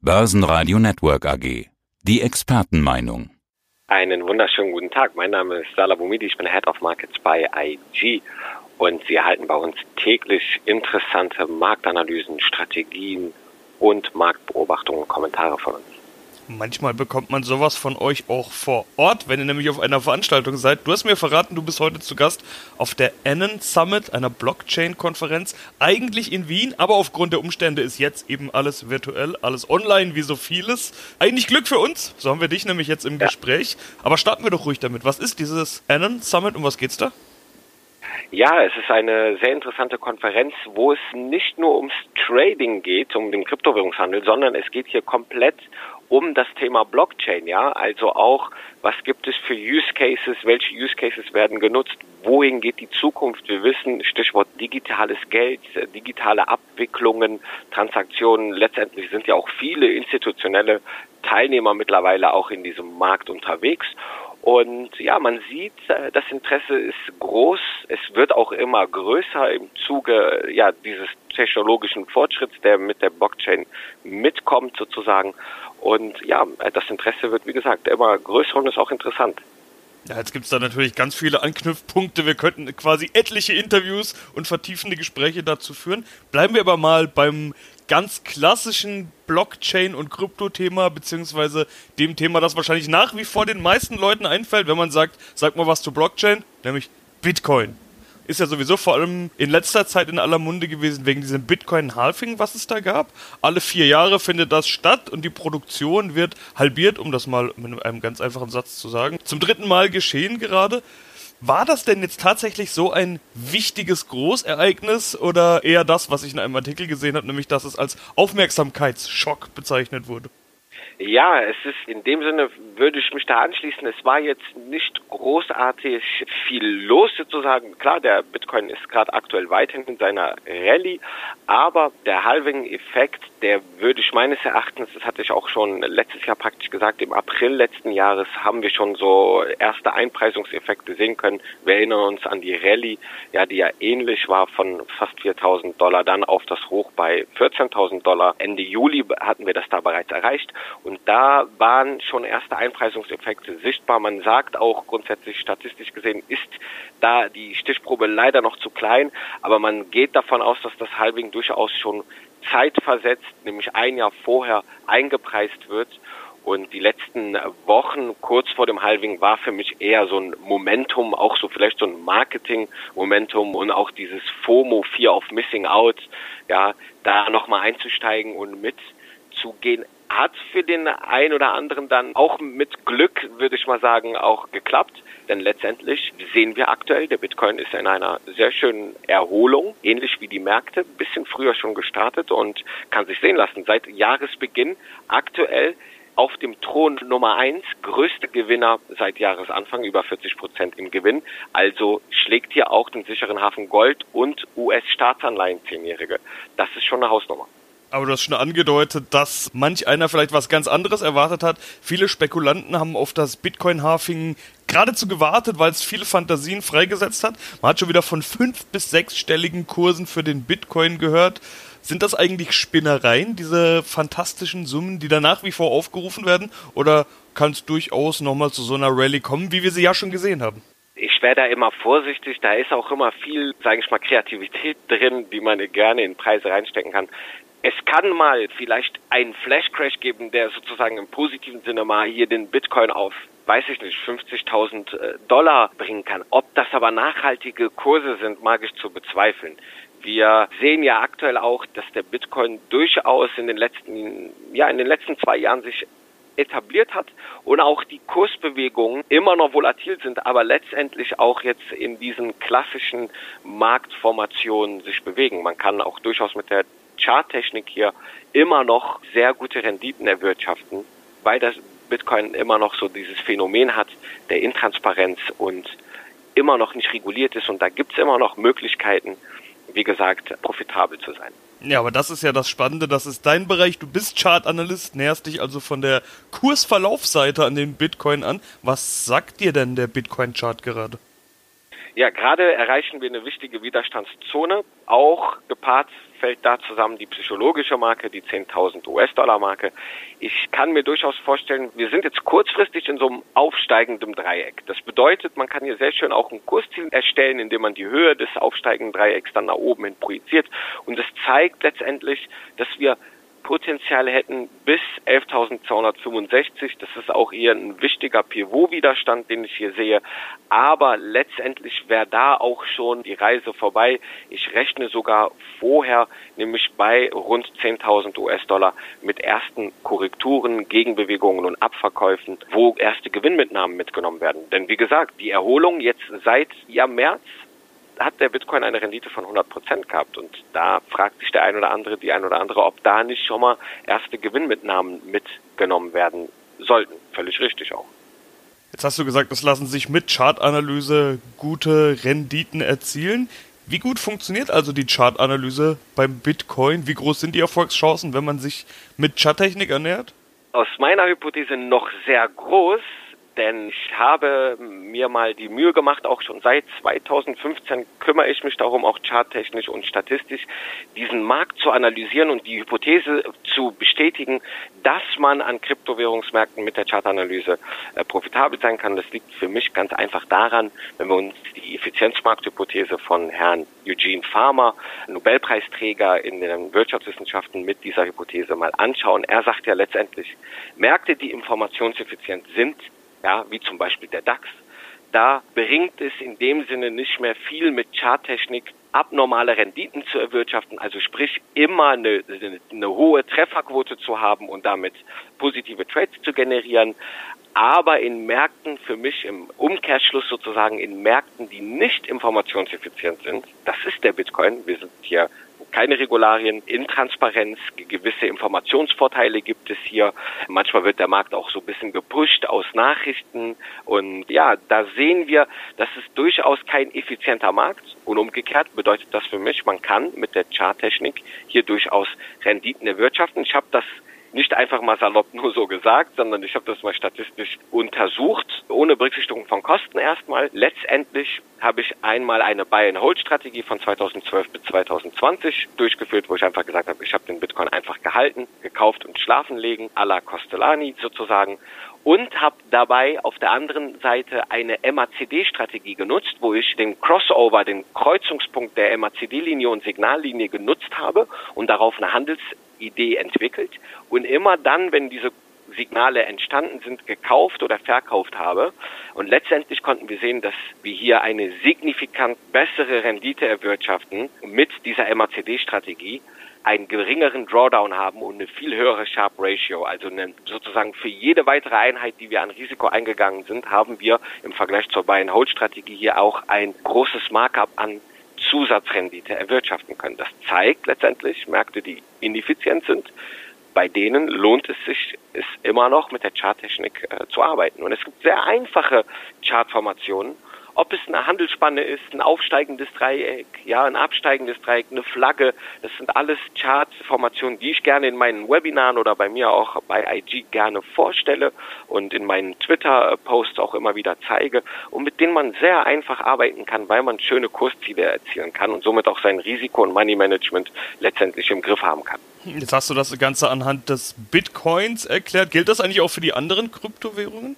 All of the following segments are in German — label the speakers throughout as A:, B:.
A: Börsenradio Network AG. Die Expertenmeinung.
B: Einen wunderschönen guten Tag. Mein Name ist Salah Boumidi. Ich bin Head of Markets bei IG. Und Sie erhalten bei uns täglich interessante Marktanalysen, Strategien und Marktbeobachtungen und Kommentare von uns.
C: Manchmal bekommt man sowas von euch auch vor Ort, wenn ihr nämlich auf einer Veranstaltung seid. Du hast mir verraten, du bist heute zu Gast auf der Annen Summit, einer Blockchain-Konferenz, eigentlich in Wien, aber aufgrund der Umstände ist jetzt eben alles virtuell, alles online, wie so vieles. Eigentlich Glück für uns, so haben wir dich nämlich jetzt im ja. Gespräch. Aber starten wir doch ruhig damit. Was ist dieses Annen Summit und was geht's da?
B: Ja, es ist eine sehr interessante Konferenz, wo es nicht nur ums Trading geht, um den Kryptowährungshandel, sondern es geht hier komplett um das Thema Blockchain, ja, also auch, was gibt es für Use Cases, welche Use Cases werden genutzt, wohin geht die Zukunft? Wir wissen, Stichwort digitales Geld, digitale Abwicklungen, Transaktionen, letztendlich sind ja auch viele institutionelle Teilnehmer mittlerweile auch in diesem Markt unterwegs. Und ja, man sieht, äh, das Interesse ist groß. Es wird auch immer größer im Zuge ja, dieses technologischen Fortschritts, der mit der Blockchain mitkommt sozusagen. Und ja, das Interesse wird, wie gesagt, immer größer und ist auch interessant.
C: Ja, jetzt gibt es da natürlich ganz viele Anknüpfpunkte. Wir könnten quasi etliche Interviews und vertiefende Gespräche dazu führen. Bleiben wir aber mal beim ganz klassischen Blockchain- und Krypto-Thema, beziehungsweise dem Thema, das wahrscheinlich nach wie vor den meisten Leuten einfällt, wenn man sagt, sag mal was zu Blockchain, nämlich Bitcoin ist ja sowieso vor allem in letzter Zeit in aller Munde gewesen wegen diesem Bitcoin-Halving, was es da gab. Alle vier Jahre findet das statt und die Produktion wird halbiert, um das mal mit einem ganz einfachen Satz zu sagen. Zum dritten Mal geschehen gerade. War das denn jetzt tatsächlich so ein wichtiges Großereignis oder eher das, was ich in einem Artikel gesehen habe, nämlich dass es als Aufmerksamkeitsschock bezeichnet wurde?
B: Ja, es ist in dem Sinne, würde ich mich da anschließen, es war jetzt nicht großartig viel los sozusagen. Klar, der Bitcoin ist gerade aktuell weiterhin in seiner Rallye, aber der Halving-Effekt, der würde ich meines Erachtens, das hatte ich auch schon letztes Jahr praktisch gesagt, im April letzten Jahres haben wir schon so erste Einpreisungseffekte sehen können. Wir erinnern uns an die Rallye, ja, die ja ähnlich war von fast 4.000 Dollar, dann auf das Hoch bei 14.000 Dollar. Ende Juli hatten wir das da bereits erreicht und da waren schon erste Einpreisungseffekte sichtbar. Man sagt auch grundsätzlich statistisch gesehen ist da die Stichprobe leider noch zu klein, aber man geht davon aus, dass das Halving durchaus schon zeitversetzt, nämlich ein Jahr vorher eingepreist wird. Und die letzten Wochen kurz vor dem Halving war für mich eher so ein Momentum, auch so vielleicht so ein Marketing-Momentum und auch dieses FOMO, Fear of Missing Out, ja, da nochmal einzusteigen und mitzugehen hat für den einen oder anderen dann auch mit Glück, würde ich mal sagen, auch geklappt. Denn letztendlich sehen wir aktuell, der Bitcoin ist in einer sehr schönen Erholung, ähnlich wie die Märkte, bisschen früher schon gestartet und kann sich sehen lassen. Seit Jahresbeginn aktuell auf dem Thron Nummer eins, größte Gewinner seit Jahresanfang, über 40 Prozent im Gewinn. Also schlägt hier auch den sicheren Hafen Gold und US-Staatsanleihen Zehnjährige. Das ist schon eine Hausnummer.
C: Aber du hast schon angedeutet, dass manch einer vielleicht was ganz anderes erwartet hat. Viele Spekulanten haben auf das Bitcoin-Halving geradezu gewartet, weil es viele Fantasien freigesetzt hat. Man hat schon wieder von fünf bis sechsstelligen Kursen für den Bitcoin gehört. Sind das eigentlich Spinnereien, diese fantastischen Summen, die da nach wie vor aufgerufen werden? Oder kann es durchaus nochmal zu so einer Rallye kommen, wie wir sie ja schon gesehen haben?
B: ich wäre da immer vorsichtig. Da ist auch immer viel, sage ich mal, Kreativität drin, die man gerne in Preise reinstecken kann es kann mal vielleicht einen Flash-Crash geben, der sozusagen im positiven Sinne mal hier den Bitcoin auf, weiß ich nicht, 50.000 äh, Dollar bringen kann. Ob das aber nachhaltige Kurse sind, mag ich zu bezweifeln. Wir sehen ja aktuell auch, dass der Bitcoin durchaus in den letzten, ja, in den letzten zwei Jahren sich etabliert hat und auch die Kursbewegungen immer noch volatil sind, aber letztendlich auch jetzt in diesen klassischen Marktformationen sich bewegen. Man kann auch durchaus mit der Charttechnik hier immer noch sehr gute Renditen erwirtschaften, weil das Bitcoin immer noch so dieses Phänomen hat der Intransparenz und immer noch nicht reguliert ist und da gibt es immer noch Möglichkeiten, wie gesagt, profitabel zu sein.
C: Ja, aber das ist ja das Spannende, das ist dein Bereich. Du bist Chartanalyst, näherst dich also von der Kursverlaufseite an den Bitcoin an. Was sagt dir denn der Bitcoin-Chart gerade?
B: Ja, gerade erreichen wir eine wichtige Widerstandszone, auch gepaart fällt da zusammen die psychologische Marke, die 10.000 US-Dollar Marke. Ich kann mir durchaus vorstellen, wir sind jetzt kurzfristig in so einem aufsteigenden Dreieck. Das bedeutet, man kann hier sehr schön auch ein Kursziel erstellen, indem man die Höhe des aufsteigenden Dreiecks dann nach oben hin projiziert. Und es zeigt letztendlich, dass wir Potenzial hätten bis 11.265. Das ist auch hier ein wichtiger Pivot-Widerstand, den ich hier sehe. Aber letztendlich wäre da auch schon die Reise vorbei. Ich rechne sogar vorher, nämlich bei rund 10.000 US-Dollar mit ersten Korrekturen, Gegenbewegungen und Abverkäufen, wo erste Gewinnmitnahmen mitgenommen werden. Denn wie gesagt, die Erholung jetzt seit ja März hat der Bitcoin eine Rendite von 100 Prozent gehabt. Und da fragt sich der ein oder andere, die ein oder andere, ob da nicht schon mal erste Gewinnmitnahmen mitgenommen werden sollten. Völlig richtig auch.
C: Jetzt hast du gesagt, es lassen sich mit Chartanalyse gute Renditen erzielen. Wie gut funktioniert also die Chartanalyse beim Bitcoin? Wie groß sind die Erfolgschancen, wenn man sich mit Charttechnik ernährt?
B: Aus meiner Hypothese noch sehr groß, denn ich habe mir mal die Mühe gemacht, auch schon seit 2015 kümmere ich mich darum, auch charttechnisch und statistisch diesen Markt zu analysieren und die Hypothese zu bestätigen, dass man an Kryptowährungsmärkten mit der Chartanalyse äh, profitabel sein kann. Das liegt für mich ganz einfach daran, wenn wir uns die Effizienzmarkthypothese von Herrn Eugene Farmer, Nobelpreisträger in den Wirtschaftswissenschaften, mit dieser Hypothese mal anschauen. Er sagt ja letztendlich, Märkte, die informationseffizient sind, ja, wie zum Beispiel der DAX, da bringt es in dem Sinne nicht mehr viel mit Charttechnik abnormale Renditen zu erwirtschaften, also sprich immer eine, eine hohe Trefferquote zu haben und damit positive Trades zu generieren. Aber in Märkten, für mich im Umkehrschluss sozusagen, in Märkten, die nicht informationseffizient sind, das ist der Bitcoin. Wir sind hier keine Regularien, Intransparenz, gewisse Informationsvorteile gibt es hier. Manchmal wird der Markt auch so ein bisschen gepusht aus Nachrichten und ja, da sehen wir, das ist durchaus kein effizienter Markt und umgekehrt bedeutet das für mich, man kann mit der Charttechnik hier durchaus Renditen erwirtschaften. Ich habe das nicht einfach mal salopp nur so gesagt, sondern ich habe das mal statistisch untersucht, ohne Berücksichtigung von Kosten erstmal. Letztendlich habe ich einmal eine Buy-and-Hold-Strategie von 2012 bis 2020 durchgeführt, wo ich einfach gesagt habe, ich habe den Bitcoin einfach gehalten, gekauft und schlafen legen, à la Costellani sozusagen und habe dabei auf der anderen Seite eine MACD-Strategie genutzt, wo ich den Crossover, den Kreuzungspunkt der MACD-Linie und Signallinie genutzt habe und darauf eine Handelsidee entwickelt und immer dann, wenn diese Signale entstanden sind, gekauft oder verkauft habe. Und letztendlich konnten wir sehen, dass wir hier eine signifikant bessere Rendite erwirtschaften mit dieser MACD-Strategie einen geringeren Drawdown haben und eine viel höhere Sharp Ratio. Also eine, sozusagen für jede weitere Einheit, die wir an Risiko eingegangen sind, haben wir im Vergleich zur Buy-and-Hold-Strategie hier auch ein großes Markup an Zusatzrendite erwirtschaften können. Das zeigt letztendlich Märkte, die ineffizient sind, bei denen lohnt es sich, es immer noch mit der Charttechnik äh, zu arbeiten. Und es gibt sehr einfache Chartformationen ob es eine Handelsspanne ist, ein aufsteigendes Dreieck, ja, ein absteigendes Dreieck, eine Flagge, das sind alles Chartformationen, die ich gerne in meinen Webinaren oder bei mir auch bei IG gerne vorstelle und in meinen Twitter-Posts auch immer wieder zeige und mit denen man sehr einfach arbeiten kann, weil man schöne Kursziele erzielen kann und somit auch sein Risiko und Money Management letztendlich im Griff haben kann.
C: Jetzt hast du das Ganze anhand des Bitcoins erklärt. Gilt das eigentlich auch für die anderen Kryptowährungen?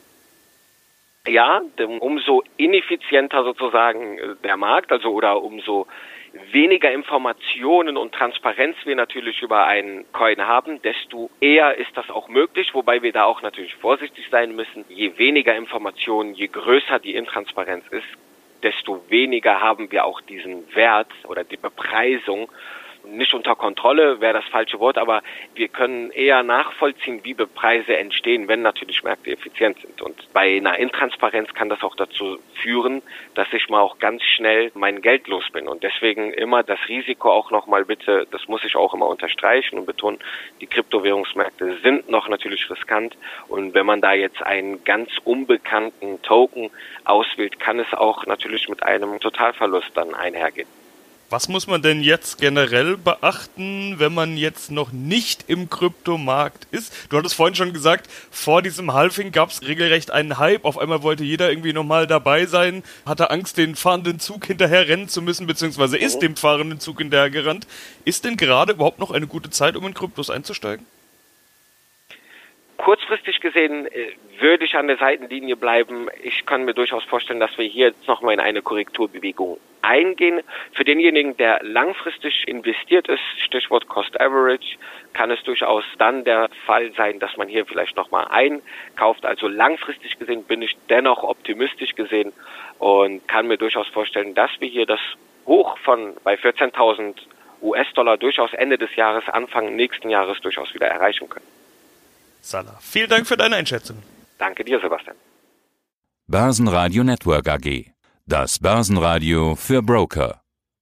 B: Ja, umso ineffizienter sozusagen äh, der Markt, also oder umso weniger Informationen und Transparenz wir natürlich über einen Coin haben, desto eher ist das auch möglich, wobei wir da auch natürlich vorsichtig sein müssen. Je weniger Informationen, je größer die Intransparenz ist, desto weniger haben wir auch diesen Wert oder die Bepreisung nicht unter Kontrolle wäre das falsche Wort, aber wir können eher nachvollziehen, wie Preise entstehen, wenn natürlich Märkte effizient sind. Und bei einer Intransparenz kann das auch dazu führen, dass ich mal auch ganz schnell mein Geld los bin. Und deswegen immer das Risiko auch nochmal bitte, das muss ich auch immer unterstreichen und betonen, die Kryptowährungsmärkte sind noch natürlich riskant. Und wenn man da jetzt einen ganz unbekannten Token auswählt, kann es auch natürlich mit einem Totalverlust dann einhergehen.
C: Was muss man denn jetzt generell beachten, wenn man jetzt noch nicht im Kryptomarkt ist? Du hattest vorhin schon gesagt, vor diesem Halving gab es regelrecht einen Hype. Auf einmal wollte jeder irgendwie nochmal dabei sein, hatte Angst, den fahrenden Zug hinterher rennen zu müssen, beziehungsweise ist mhm. dem fahrenden Zug hinterher gerannt. Ist denn gerade überhaupt noch eine gute Zeit, um in Kryptos einzusteigen?
B: Kurzfristig gesehen äh, würde ich an der Seitenlinie bleiben. Ich kann mir durchaus vorstellen, dass wir hier jetzt nochmal in eine Korrekturbewegung eingehen. Für denjenigen, der langfristig investiert ist, Stichwort Cost Average, kann es durchaus dann der Fall sein, dass man hier vielleicht nochmal einkauft. Also langfristig gesehen bin ich dennoch optimistisch gesehen und kann mir durchaus vorstellen, dass wir hier das Hoch von bei 14.000 US-Dollar durchaus Ende des Jahres, Anfang nächsten Jahres durchaus wieder erreichen können.
C: Salah, vielen Dank für deine Einschätzung.
B: Danke dir, Sebastian.
A: Börsenradio Network AG. Das Börsenradio für Broker.